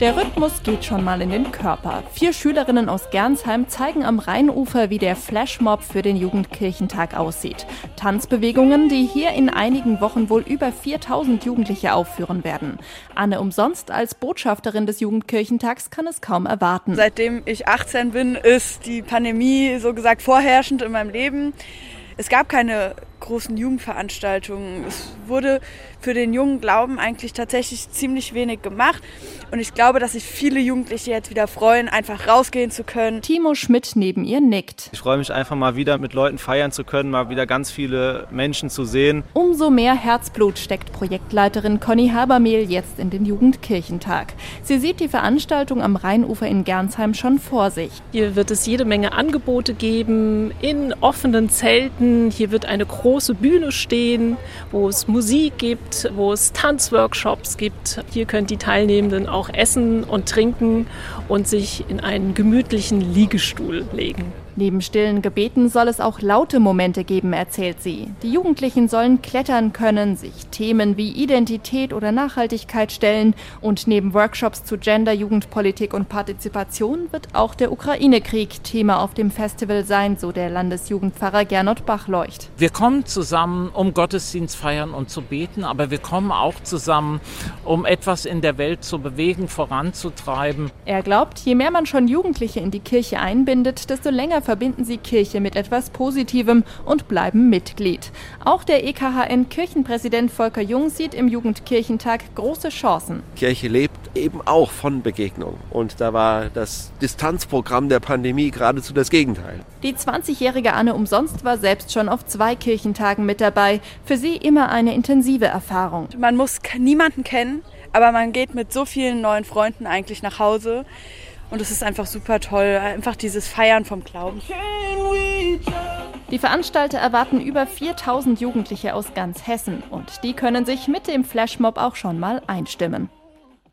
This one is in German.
Der Rhythmus geht schon mal in den Körper. Vier Schülerinnen aus Gernsheim zeigen am Rheinufer, wie der Flashmob für den Jugendkirchentag aussieht. Tanzbewegungen, die hier in einigen Wochen wohl über 4000 Jugendliche aufführen werden. Anne Umsonst als Botschafterin des Jugendkirchentags kann es kaum erwarten. Seitdem ich 18 bin, ist die Pandemie so gesagt vorherrschend in meinem Leben. Es gab keine großen Jugendveranstaltungen. Es wurde für den jungen Glauben eigentlich tatsächlich ziemlich wenig gemacht. Und ich glaube, dass sich viele Jugendliche jetzt wieder freuen, einfach rausgehen zu können. Timo Schmidt neben ihr nickt. Ich freue mich einfach mal wieder mit Leuten feiern zu können, mal wieder ganz viele Menschen zu sehen. Umso mehr Herzblut steckt Projektleiterin Conny Habermehl jetzt in den Jugendkirchentag. Sie sieht die Veranstaltung am Rheinufer in Gernsheim schon vor sich. Hier wird es jede Menge Angebote geben in offenen Zelten. Hier wird eine große große Bühne stehen, wo es Musik gibt, wo es Tanzworkshops gibt. Hier können die Teilnehmenden auch essen und trinken und sich in einen gemütlichen Liegestuhl legen. Neben stillen Gebeten soll es auch laute Momente geben, erzählt sie. Die Jugendlichen sollen klettern können, sich Themen wie Identität oder Nachhaltigkeit stellen und neben Workshops zu Gender, Jugendpolitik und Partizipation wird auch der Ukraine-Krieg Thema auf dem Festival sein, so der Landesjugendpfarrer Gernot Bachleucht. Wir kommen zusammen, um Gottesdienst feiern und zu beten, aber wir kommen auch zusammen, um etwas in der Welt zu bewegen, voranzutreiben. Er glaubt, je mehr man schon Jugendliche in die Kirche einbindet, desto länger verbinden sie Kirche mit etwas Positivem und bleiben Mitglied. Auch der EKHN-Kirchenpräsident Volker Jung sieht im Jugendkirchentag große Chancen. Kirche lebt eben auch von Begegnung. Und da war das Distanzprogramm der Pandemie geradezu das Gegenteil. Die 20-jährige Anne Umsonst war selbst schon auf zwei Kirchentagen mit dabei. Für sie immer eine intensive Erfahrung. Man muss niemanden kennen, aber man geht mit so vielen neuen Freunden eigentlich nach Hause. Und es ist einfach super toll, einfach dieses Feiern vom Glauben. Die Veranstalter erwarten über 4000 Jugendliche aus ganz Hessen und die können sich mit dem Flashmob auch schon mal einstimmen.